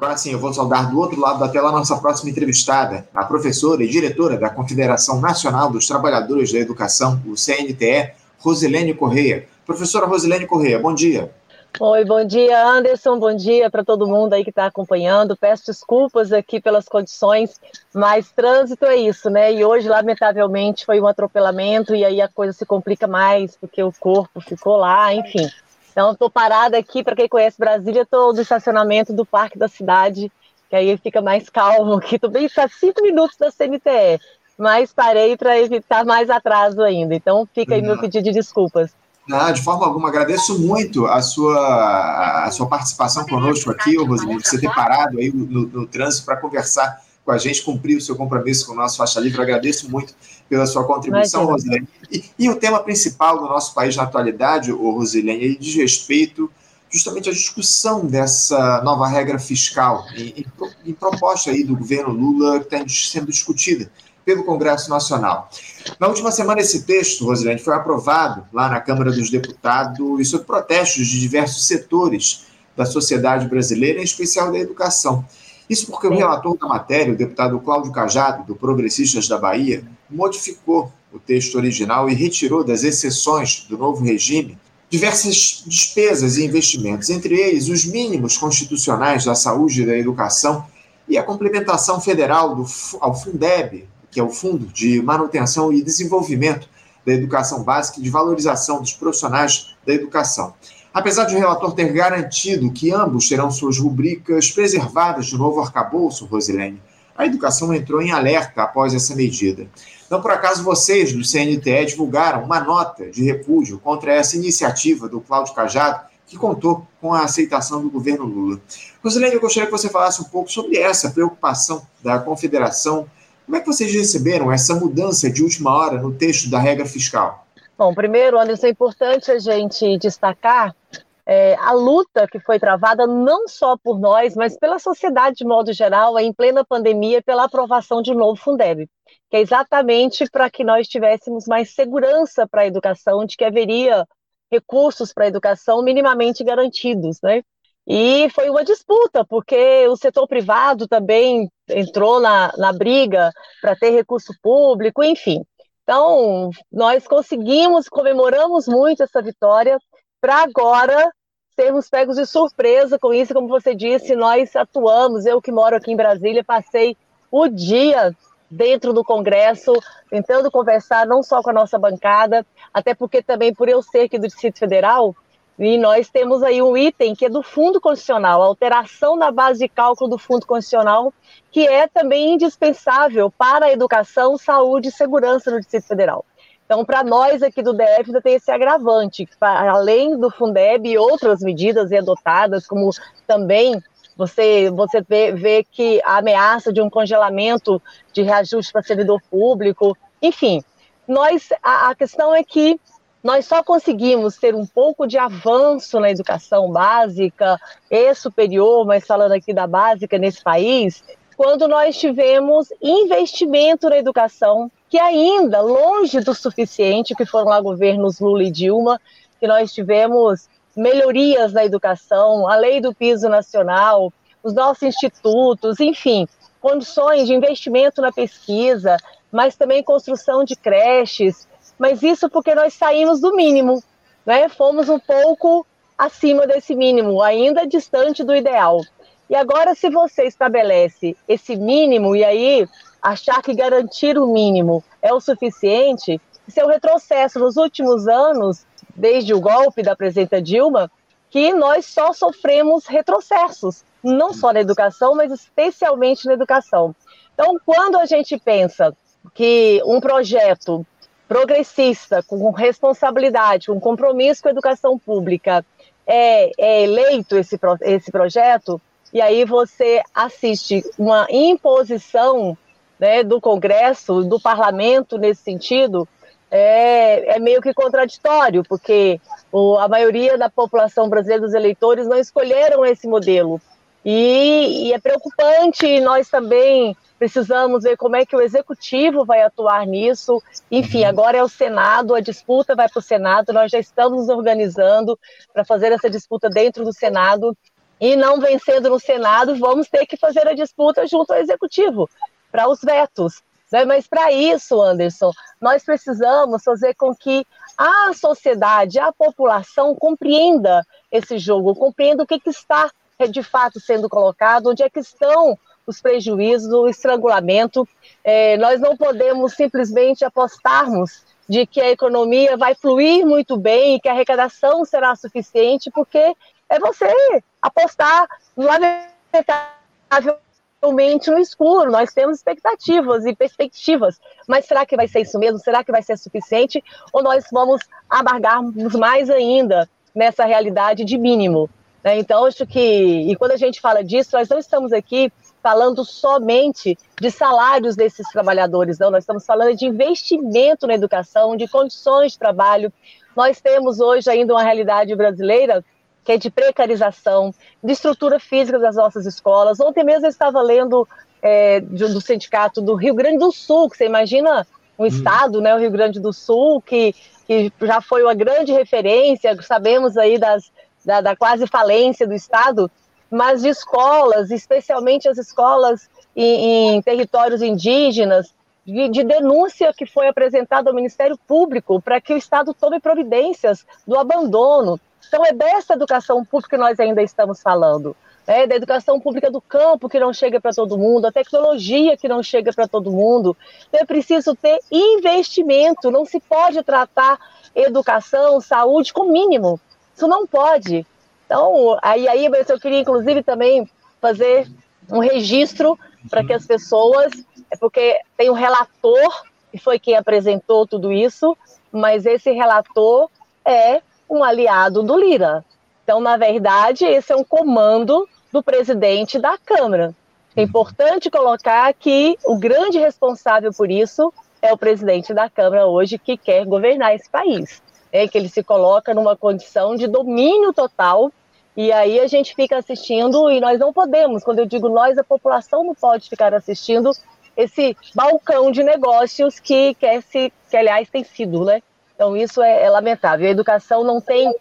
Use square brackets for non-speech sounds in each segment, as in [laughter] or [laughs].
Agora sim, eu vou saudar do outro lado da tela a nossa próxima entrevistada, a professora e diretora da Confederação Nacional dos Trabalhadores da Educação, o CNTE, Rosilene Correia. Professora Rosilene Correia, bom dia. Oi, bom dia, Anderson. Bom dia para todo mundo aí que está acompanhando. Peço desculpas aqui pelas condições, mas trânsito é isso, né? E hoje, lamentavelmente, foi um atropelamento e aí a coisa se complica mais porque o corpo ficou lá, enfim. Então, estou parada aqui, para quem conhece Brasília, estou no estacionamento do Parque da Cidade, que aí fica mais calmo aqui. Estou bem a cinco minutos da CNTE, mas parei para evitar mais atraso ainda. Então, fica aí meu uhum. pedido de desculpas. Não, de forma alguma, agradeço muito a sua, a sua participação conosco aqui, Rosine, você ter parado aí no, no trânsito para conversar com a gente, cumprir o seu compromisso com o nosso Faixa Livre. Agradeço muito pela sua contribuição, Rosilene. E, e, o tema principal do nosso país na atualidade, o Rosilene, diz respeito justamente à discussão dessa nova regra fiscal em, em, em proposta aí do governo Lula que está sendo discutida pelo Congresso Nacional. Na última semana, esse texto, Rosilene, foi aprovado lá na Câmara dos Deputados e sob protestos de diversos setores da sociedade brasileira, em especial da educação. Isso porque o relator da matéria, o deputado Cláudio Cajado, do Progressistas da Bahia, modificou o texto original e retirou das exceções do novo regime diversas despesas e investimentos, entre eles os mínimos constitucionais da saúde e da educação e a complementação federal do, ao Fundeb, que é o Fundo de Manutenção e Desenvolvimento da Educação Básica e de Valorização dos Profissionais da Educação. Apesar de o relator ter garantido que ambos terão suas rubricas preservadas do novo arcabouço, Rosilene, a educação entrou em alerta após essa medida. Não por acaso vocês, do CNTE, divulgaram uma nota de repúdio contra essa iniciativa do Cláudio Cajado, que contou com a aceitação do governo Lula. Rosilene, eu gostaria que você falasse um pouco sobre essa preocupação da Confederação. Como é que vocês receberam essa mudança de última hora no texto da regra fiscal? Bom, primeiro, Anderson, é importante a gente destacar é, a luta que foi travada não só por nós, mas pela sociedade de modo geral, em plena pandemia, pela aprovação de um novo Fundeb, que é exatamente para que nós tivéssemos mais segurança para a educação, de que haveria recursos para a educação minimamente garantidos, né? E foi uma disputa, porque o setor privado também entrou na, na briga para ter recurso público, enfim. Então, nós conseguimos, comemoramos muito essa vitória, para agora sermos pegos de surpresa com isso, como você disse, nós atuamos, eu que moro aqui em Brasília, passei o dia dentro do Congresso, tentando conversar não só com a nossa bancada, até porque também por eu ser aqui do Distrito Federal, e nós temos aí um item que é do Fundo Constitucional, alteração na base de cálculo do Fundo Constitucional, que é também indispensável para a educação, saúde e segurança no Distrito Federal. Então, para nós aqui do DF, ainda tem esse agravante, que além do Fundeb e outras medidas adotadas, como também você, você vê, vê que a ameaça de um congelamento de reajuste para servidor público, enfim, nós, a, a questão é que nós só conseguimos ter um pouco de avanço na educação básica e superior, mas falando aqui da básica nesse país, quando nós tivemos investimento na educação, que ainda longe do suficiente, que foram lá governos Lula e Dilma, que nós tivemos melhorias na educação, a lei do piso nacional, os nossos institutos, enfim, condições de investimento na pesquisa, mas também construção de creches, mas isso porque nós saímos do mínimo, né? Fomos um pouco acima desse mínimo, ainda distante do ideal. E agora, se você estabelece esse mínimo e aí achar que garantir o mínimo é o suficiente, isso é retrocesso nos últimos anos, desde o golpe da presidenta Dilma, que nós só sofremos retrocessos, não só na educação, mas especialmente na educação. Então, quando a gente pensa que um projeto progressista, com responsabilidade, com compromisso com a educação pública, é, é eleito esse, esse projeto, e aí você assiste uma imposição né, do Congresso, do Parlamento nesse sentido, é, é meio que contraditório, porque o, a maioria da população brasileira, dos eleitores, não escolheram esse modelo. E, e é preocupante, e nós também precisamos ver como é que o executivo vai atuar nisso. Enfim, uhum. agora é o Senado, a disputa vai para o Senado, nós já estamos nos organizando para fazer essa disputa dentro do Senado. e não vencendo no Senado, vamos ter que fazer a disputa junto ao Executivo para os vetos. Né? Mas para isso, Anderson, nós precisamos fazer com que a sociedade, a população compreenda esse jogo, compreenda o que, que está de fato sendo colocado, onde é que estão os prejuízos, o estrangulamento. É, nós não podemos simplesmente apostarmos de que a economia vai fluir muito bem e que a arrecadação será suficiente, porque é você apostar, lamentavelmente, no escuro. Nós temos expectativas e perspectivas, mas será que vai ser isso mesmo? Será que vai ser suficiente? Ou nós vamos amargarmos mais ainda nessa realidade de mínimo? Né? Então, acho que, e quando a gente fala disso, nós não estamos aqui falando somente de salários desses trabalhadores, não, nós estamos falando de investimento na educação, de condições de trabalho. Nós temos hoje ainda uma realidade brasileira que é de precarização, de estrutura física das nossas escolas. Ontem mesmo eu estava lendo é, do sindicato do Rio Grande do Sul, que você imagina um hum. estado, né, o Rio Grande do Sul, que, que já foi uma grande referência, sabemos aí das, da, da quase falência do estado, mas de escolas, especialmente as escolas em, em territórios indígenas, de, de, denúncia que foi apresentada ao Ministério Público para que o Estado tome providências do abandono. Então, é dessa educação pública que nós ainda estamos falando. É, da educação pública do campo que não chega para todo mundo, a tecnologia que não chega para todo mundo. Então, é preciso ter investimento, não se pode tratar educação, saúde com mínimo. Isso não pode. Então, aí, aí eu queria, inclusive, também fazer um registro para que as pessoas, é porque tem um relator, que foi quem apresentou tudo isso, mas esse relator é um aliado do Lira. Então, na verdade, esse é um comando do presidente da Câmara. É importante colocar que o grande responsável por isso é o presidente da Câmara hoje que quer governar esse país. É que ele se coloca numa condição de domínio total e aí a gente fica assistindo e nós não podemos, quando eu digo nós, a população não pode ficar assistindo esse balcão de negócios que quer se, que aliás tem sido, né? Então isso é, é lamentável. A educação não tem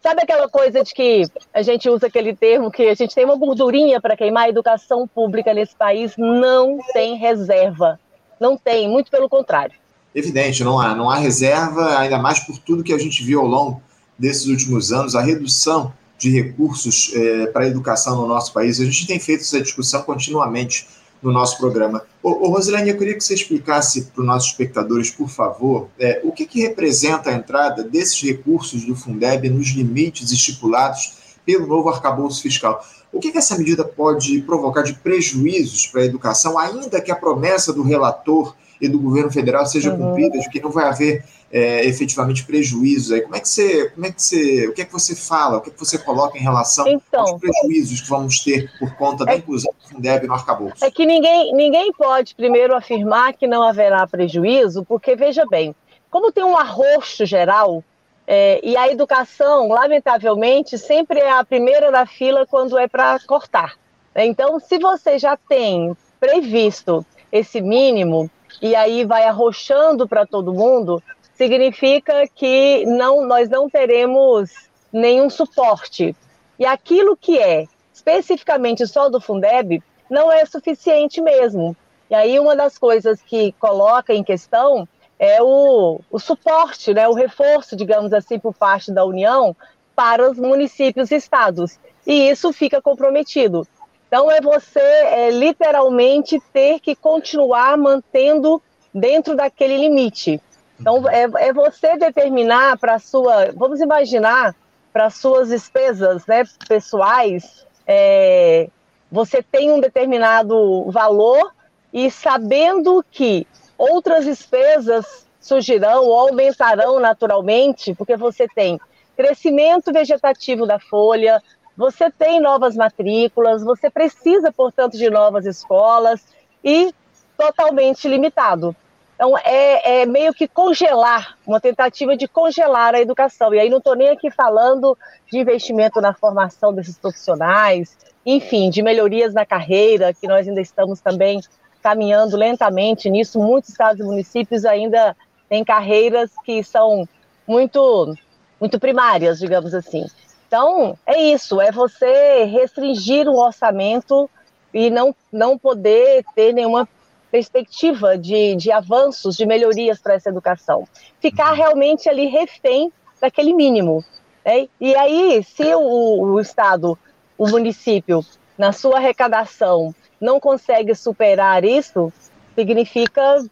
Sabe aquela coisa de que a gente usa aquele termo que a gente tem uma gordurinha para queimar? A educação pública nesse país não tem reserva. Não tem, muito pelo contrário. Evidente, não há, não há reserva, ainda mais por tudo que a gente viu ao longo desses últimos anos, a redução de recursos é, para a educação no nosso país. A gente tem feito essa discussão continuamente no nosso programa. Ô, ô Rosilene, eu queria que você explicasse para os nossos espectadores, por favor, é, o que, que representa a entrada desses recursos do Fundeb nos limites estipulados pelo novo arcabouço fiscal. O que, que essa medida pode provocar de prejuízos para a educação, ainda que a promessa do relator e do governo federal seja uhum. cumprida, de que não vai haver é, efetivamente prejuízos aí. Como é que você, como é que você, o que é que você fala, o que é que você coloca em relação então, aos prejuízos que vamos ter por conta da é, inclusão do Fundeb no arcabouço? É que ninguém, ninguém pode primeiro afirmar que não haverá prejuízo, porque veja bem, como tem um arroxo geral é, e a educação, lamentavelmente, sempre é a primeira da fila quando é para cortar. Então, se você já tem previsto esse mínimo e aí vai arrochando para todo mundo, significa que não, nós não teremos nenhum suporte. E aquilo que é especificamente só do Fundeb não é suficiente mesmo. E aí uma das coisas que coloca em questão é o, o suporte, né, o reforço, digamos assim, por parte da União para os municípios e estados. E isso fica comprometido. Então é você é, literalmente ter que continuar mantendo dentro daquele limite. Então, é, é você determinar para a sua. Vamos imaginar, para suas despesas né, pessoais, é, você tem um determinado valor e sabendo que outras despesas surgirão ou aumentarão naturalmente, porque você tem crescimento vegetativo da folha, você tem novas matrículas, você precisa, portanto, de novas escolas e totalmente limitado. Então, é, é, meio que congelar, uma tentativa de congelar a educação. E aí não estou nem aqui falando de investimento na formação desses profissionais, enfim, de melhorias na carreira, que nós ainda estamos também caminhando lentamente nisso. Muitos estados e municípios ainda têm carreiras que são muito, muito primárias, digamos assim. Então, é isso, é você restringir o orçamento e não, não poder ter nenhuma perspectiva de, de avanços, de melhorias para essa educação. Ficar realmente ali refém daquele mínimo. Né? E aí, se o, o Estado, o município, na sua arrecadação, não consegue superar isso, significa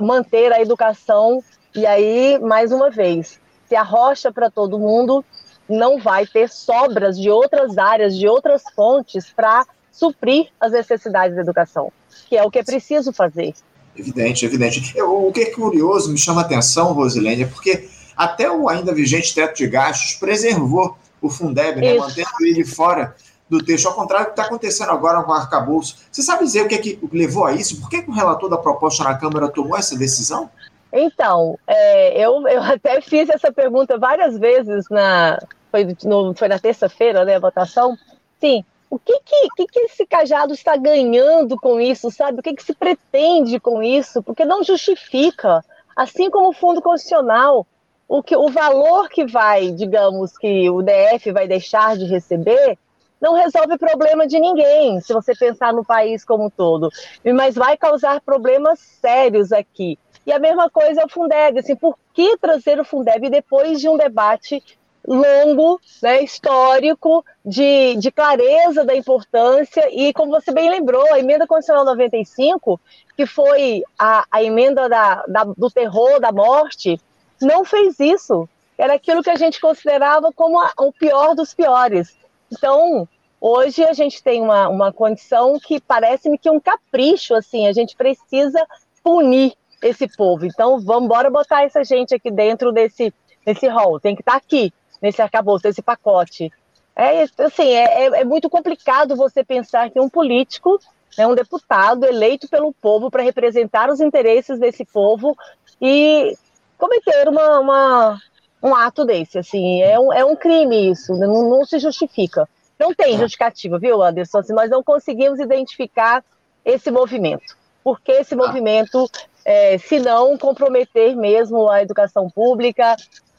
manter a educação. E aí, mais uma vez, se arrocha para todo mundo, não vai ter sobras de outras áreas, de outras fontes para suprir as necessidades da educação, que é o que é preciso fazer. Evidente, evidente. Eu, o que é curioso, me chama a atenção, Rosilene, é porque até o ainda vigente teto de gastos preservou o Fundeb, né, mantendo ele fora do texto, ao contrário do que está acontecendo agora com o arcabouço. Você sabe dizer o que, é que levou a isso? Por que, que o relator da proposta na Câmara tomou essa decisão? Então, é, eu, eu [laughs] até fiz essa pergunta várias vezes na, foi, no, foi na terça-feira, né, a votação. Sim, o que que, que que, esse cajado está ganhando com isso, sabe? O que, que se pretende com isso? Porque não justifica, assim como o Fundo Constitucional, o, que, o valor que vai, digamos, que o DF vai deixar de receber, não resolve problema de ninguém, se você pensar no país como um todo. Mas vai causar problemas sérios aqui. E a mesma coisa é o Fundeb. Assim, por que trazer o Fundeb depois de um debate longo, né, histórico, de, de clareza da importância, e como você bem lembrou, a emenda constitucional 95, que foi a, a emenda da, da, do terror, da morte, não fez isso. Era aquilo que a gente considerava como a, o pior dos piores. Então, hoje a gente tem uma, uma condição que parece-me que é um capricho, assim, a gente precisa punir esse povo. Então, vamos embora botar essa gente aqui dentro desse, desse hall, tem que estar tá aqui nesse arcabouço, nesse pacote. É, assim, é, é, é muito complicado você pensar que um político, né, um deputado eleito pelo povo para representar os interesses desse povo e cometer uma, uma, um ato desse, assim, é um, é um crime isso, não, não se justifica. Não tem justificativa, viu, Anderson? Assim, nós não conseguimos identificar esse movimento. Por que esse tá. movimento, é, se não comprometer mesmo a educação pública,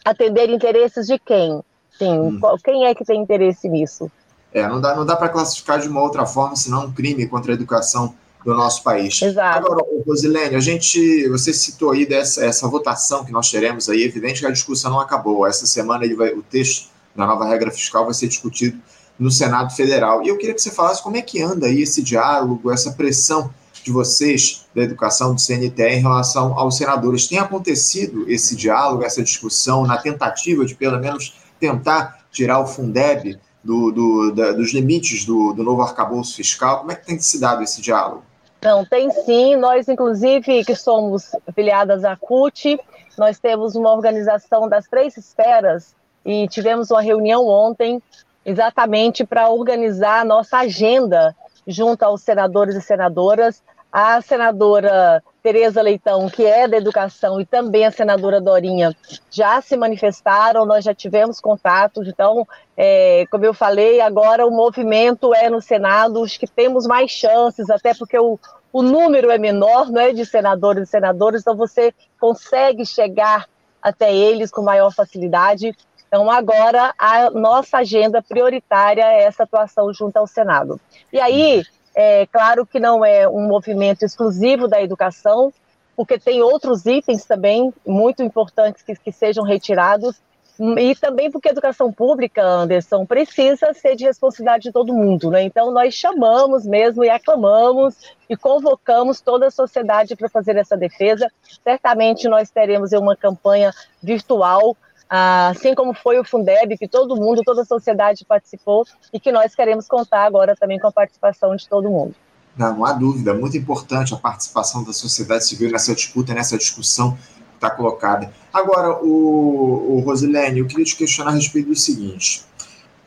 atender interesses de quem? Sim, hum. quem é que tem interesse nisso? É, não dá, não dá para classificar de uma outra forma, senão um crime contra a educação do nosso país. Exato. Agora, Rosilene, a gente, você citou aí dessa essa votação que nós teremos aí, evidente que a discussão não acabou. Essa semana ele vai, o texto da nova regra fiscal vai ser discutido no Senado Federal. E eu queria que você falasse como é que anda aí esse diálogo, essa pressão de vocês da educação do CNTE em relação aos senadores. Tem acontecido esse diálogo, essa discussão, na tentativa de, pelo menos, tentar tirar o Fundeb do, do, da, dos limites do, do novo arcabouço fiscal? Como é que tem se dado esse diálogo? Não, tem sim. Nós, inclusive, que somos filiadas à CUT, nós temos uma organização das três esferas e tivemos uma reunião ontem exatamente para organizar a nossa agenda junto aos senadores e senadoras. A senadora Tereza Leitão, que é da educação, e também a senadora Dorinha já se manifestaram, nós já tivemos contatos, então, é, como eu falei, agora o movimento é no Senado, os que temos mais chances, até porque o, o número é menor não é, de senadores e senadoras, então você consegue chegar até eles com maior facilidade. Então, agora, a nossa agenda prioritária é essa atuação junto ao Senado. E aí, é claro que não é um movimento exclusivo da educação, porque tem outros itens também muito importantes que, que sejam retirados, e também porque a educação pública, Anderson, precisa ser de responsabilidade de todo mundo, né? Então nós chamamos mesmo e aclamamos e convocamos toda a sociedade para fazer essa defesa. Certamente nós teremos uma campanha virtual assim como foi o Fundeb, que todo mundo, toda a sociedade participou e que nós queremos contar agora também com a participação de todo mundo. Não, não há dúvida, muito importante a participação da sociedade civil nessa disputa, nessa discussão que está colocada. Agora, o, o Rosilene, eu queria te questionar a respeito do seguinte.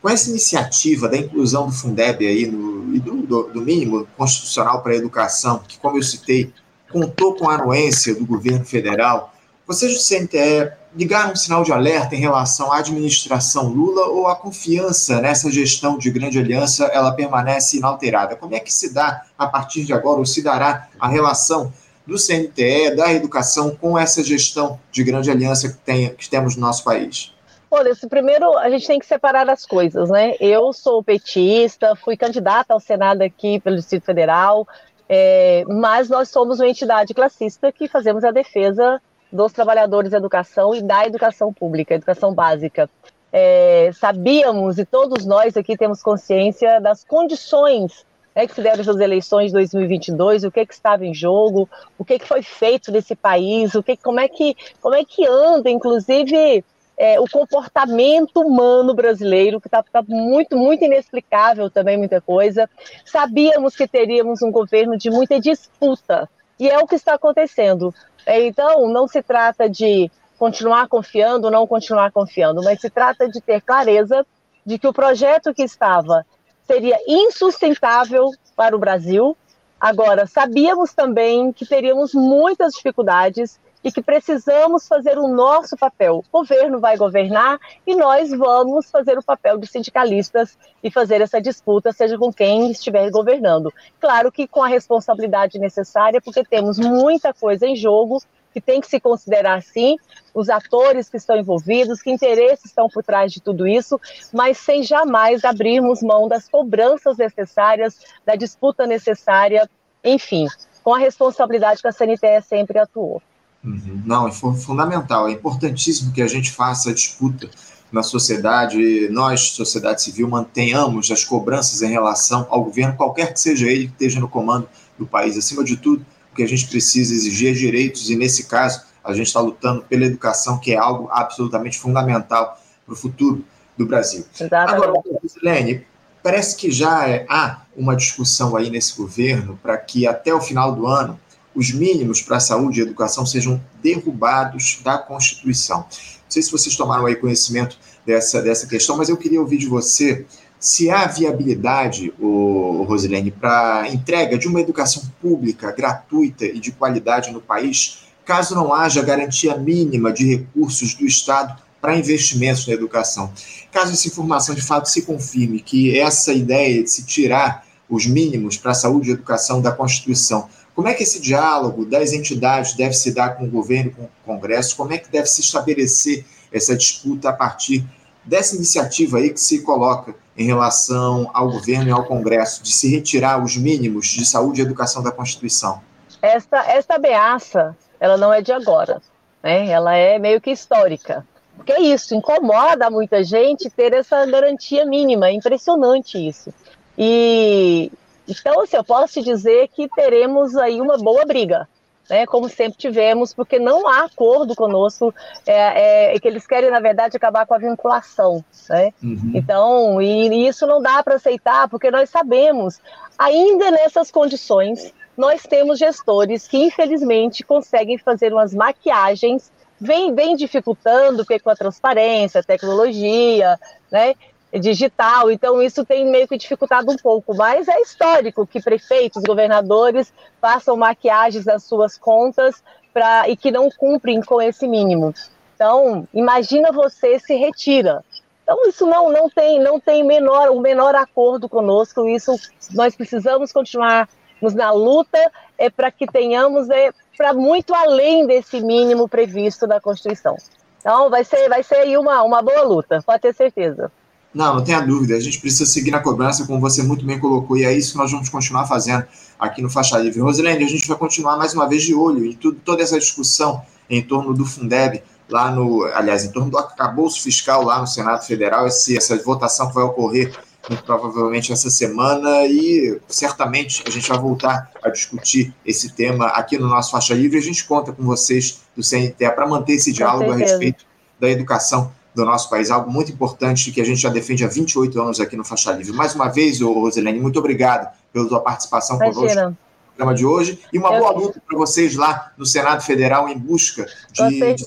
Com essa iniciativa da inclusão do Fundeb aí no, e do, do, do mínimo constitucional para a educação, que, como eu citei, contou com a anuência do governo federal, vocês do CNTE ligaram um sinal de alerta em relação à administração Lula ou a confiança nessa gestão de grande aliança ela permanece inalterada? Como é que se dá, a partir de agora, ou se dará a relação do CNTE, da educação, com essa gestão de grande aliança que, tem, que temos no nosso país? Anderson, primeiro a gente tem que separar as coisas, né? Eu sou petista, fui candidata ao Senado aqui pelo Distrito Federal, é, mas nós somos uma entidade classista que fazemos a defesa dos trabalhadores da educação e da educação pública, educação básica. É, sabíamos, e todos nós aqui temos consciência das condições né, que se deram essas eleições de 2022, o que, que estava em jogo, o que, que foi feito nesse país, o que, como, é que, como é que anda, inclusive, é, o comportamento humano brasileiro, que está tá muito, muito inexplicável também, muita coisa. Sabíamos que teríamos um governo de muita disputa, e é o que está acontecendo. É, então, não se trata de continuar confiando ou não continuar confiando, mas se trata de ter clareza de que o projeto que estava seria insustentável para o Brasil. Agora, sabíamos também que teríamos muitas dificuldades e que precisamos fazer o nosso papel. O governo vai governar e nós vamos fazer o papel de sindicalistas e fazer essa disputa, seja com quem estiver governando. Claro que com a responsabilidade necessária, porque temos muita coisa em jogo que tem que se considerar sim, os atores que estão envolvidos, que interesses estão por trás de tudo isso, mas sem jamais abrirmos mão das cobranças necessárias, da disputa necessária, enfim, com a responsabilidade que a CNTE sempre atuou. Uhum. Não, é fundamental, é importantíssimo que a gente faça a disputa na sociedade, nós, sociedade civil, mantenhamos as cobranças em relação ao governo, qualquer que seja ele que esteja no comando do país. Acima de tudo, o que a gente precisa exigir é direitos, e nesse caso, a gente está lutando pela educação, que é algo absolutamente fundamental para o futuro do Brasil. Exatamente. Agora, Silene, parece que já é, há uma discussão aí nesse governo para que até o final do ano os mínimos para a saúde e educação sejam derrubados da Constituição. Não sei se vocês tomaram aí conhecimento dessa, dessa questão, mas eu queria ouvir de você se há viabilidade, o Rosilene, para entrega de uma educação pública gratuita e de qualidade no país, caso não haja garantia mínima de recursos do Estado para investimentos na educação. Caso essa informação de fato se confirme que essa ideia de se tirar os mínimos para a saúde e educação da Constituição, como é que esse diálogo das entidades deve se dar com o governo, com o Congresso? Como é que deve se estabelecer essa disputa a partir dessa iniciativa aí que se coloca em relação ao governo e ao Congresso de se retirar os mínimos de saúde e educação da Constituição? Esta, esta ameaça, ela não é de agora, né? ela é meio que histórica. Porque é isso, incomoda muita gente ter essa garantia mínima, é impressionante isso. E então, assim, eu posso te dizer que teremos aí uma boa briga, né, como sempre tivemos, porque não há acordo conosco, é, é, que eles querem, na verdade, acabar com a vinculação. Né? Uhum. Então, e, e isso não dá para aceitar, porque nós sabemos, ainda nessas condições, nós temos gestores que, infelizmente, conseguem fazer umas maquiagens, vem, vem dificultando com a transparência, tecnologia, né? Digital, então isso tem meio que dificultado um pouco, mas é histórico que prefeitos, governadores façam maquiagens nas suas contas pra, e que não cumprem com esse mínimo. Então, imagina você se retira. Então, isso não, não tem, não tem menor, o menor acordo conosco, isso nós precisamos continuar na luta é para que tenhamos é, para muito além desse mínimo previsto na Constituição. Então, vai ser, vai ser aí uma, uma boa luta, pode ter certeza. Não, não tenha dúvida. A gente precisa seguir na cobrança, como você muito bem colocou, e é isso que nós vamos continuar fazendo aqui no Faixa Livre. Rosilene, a gente vai continuar mais uma vez de olho em tudo, toda essa discussão em torno do Fundeb, lá no, aliás, em torno do acabouço fiscal lá no Senado Federal, esse, essa votação que vai ocorrer muito provavelmente essa semana e certamente a gente vai voltar a discutir esse tema aqui no nosso Faixa Livre. A gente conta com vocês do CNTE para manter esse diálogo a respeito da educação do nosso país, algo muito importante que a gente já defende há 28 anos aqui no Faixa Livre. Mais uma vez, Roselene, muito obrigado pela sua participação Imagina. conosco no programa de hoje e uma Eu... boa luta para vocês lá no Senado Federal em busca de, de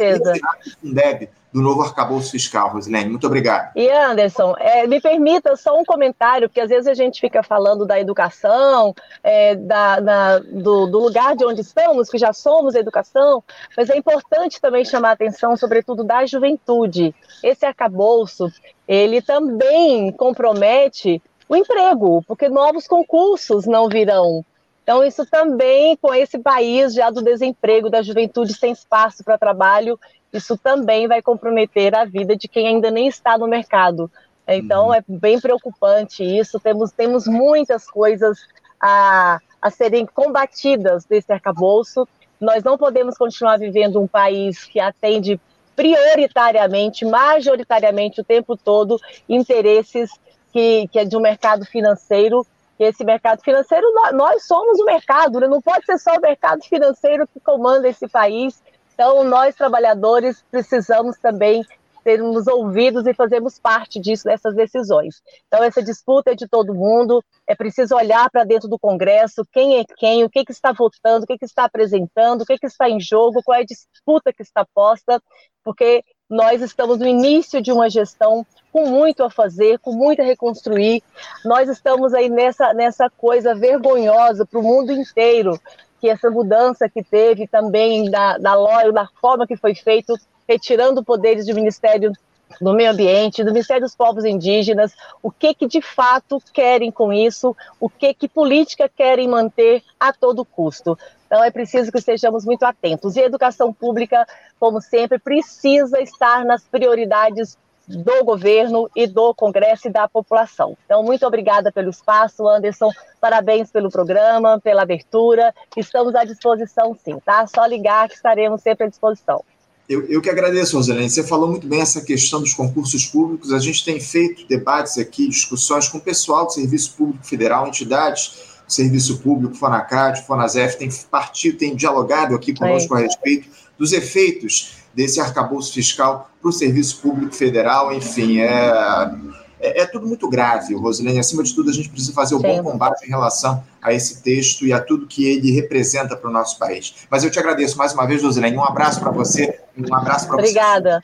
Fundeb do novo arcabouço fiscal, Rosilene. Muito obrigado. E Anderson, é, me permita só um comentário, porque às vezes a gente fica falando da educação, é, da, do, do, lugar de onde estamos, que já somos educação, mas é importante também chamar a atenção, sobretudo, da juventude. Esse arcabouço, ele também compromete o emprego, porque novos concursos não virão. Então, isso também, com esse país já do desemprego, da juventude sem espaço para trabalho, isso também vai comprometer a vida de quem ainda nem está no mercado. Então, uhum. é bem preocupante isso. Temos, temos muitas coisas a, a serem combatidas desse arcabouço. Nós não podemos continuar vivendo um país que atende prioritariamente, majoritariamente o tempo todo, interesses que, que é de um mercado financeiro. Que esse mercado financeiro, nós somos o mercado, né? não pode ser só o mercado financeiro que comanda esse país. Então, nós trabalhadores precisamos também sermos ouvidos e fazermos parte disso, dessas decisões. Então, essa disputa é de todo mundo, é preciso olhar para dentro do Congresso, quem é quem, o que, que está votando, o que, que está apresentando, o que, que está em jogo, qual é a disputa que está posta, porque nós estamos no início de uma gestão com muito a fazer, com muito a reconstruir. Nós estamos aí nessa, nessa coisa vergonhosa para o mundo inteiro, que essa mudança que teve também da, da, da forma que foi feito retirando poderes do Ministério do Meio Ambiente, do Ministério dos Povos Indígenas, o que que de fato querem com isso, o que que política querem manter a todo custo. Então é preciso que estejamos muito atentos. E a educação pública, como sempre, precisa estar nas prioridades do governo e do Congresso e da população. Então, muito obrigada pelo espaço, Anderson. Parabéns pelo programa, pela abertura. Estamos à disposição, sim, tá? Só ligar que estaremos sempre à disposição. Eu, eu que agradeço, Rosalene. Você falou muito bem essa questão dos concursos públicos. A gente tem feito debates aqui, discussões com o pessoal do Serviço Público Federal, entidades do Serviço Público, Fonacat, Fonasef, tem partido, tem dialogado aqui conosco é. a respeito dos efeitos desse arcabouço fiscal para o Serviço Público Federal. Enfim, é é, é, tudo muito grave, Rosilene. Acima de tudo, a gente precisa fazer o um bom combate em relação a esse texto e a tudo que ele representa para o nosso país. Mas eu te agradeço mais uma vez, Rosilene. Um abraço para você. Um abraço para você. Obrigada.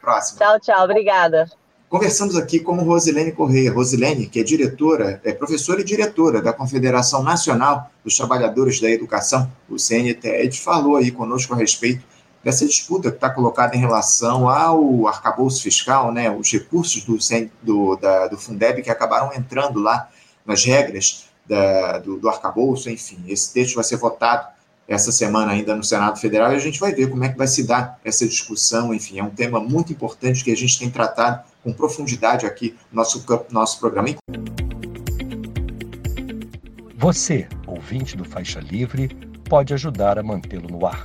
Próximo. Tchau, tchau. Obrigada. Conversamos aqui com Rosilene Correia. Rosilene, que é diretora, é professora e diretora da Confederação Nacional dos Trabalhadores da Educação, o CNTED, falou aí conosco a respeito dessa disputa que está colocada em relação ao arcabouço fiscal, né, os recursos do, do, da, do Fundeb que acabaram entrando lá nas regras da, do, do arcabouço, enfim, esse texto vai ser votado essa semana ainda no Senado Federal e a gente vai ver como é que vai se dar essa discussão, enfim, é um tema muito importante que a gente tem tratado com profundidade aqui no nosso, nosso programa. Você, ouvinte do Faixa Livre, pode ajudar a mantê-lo no ar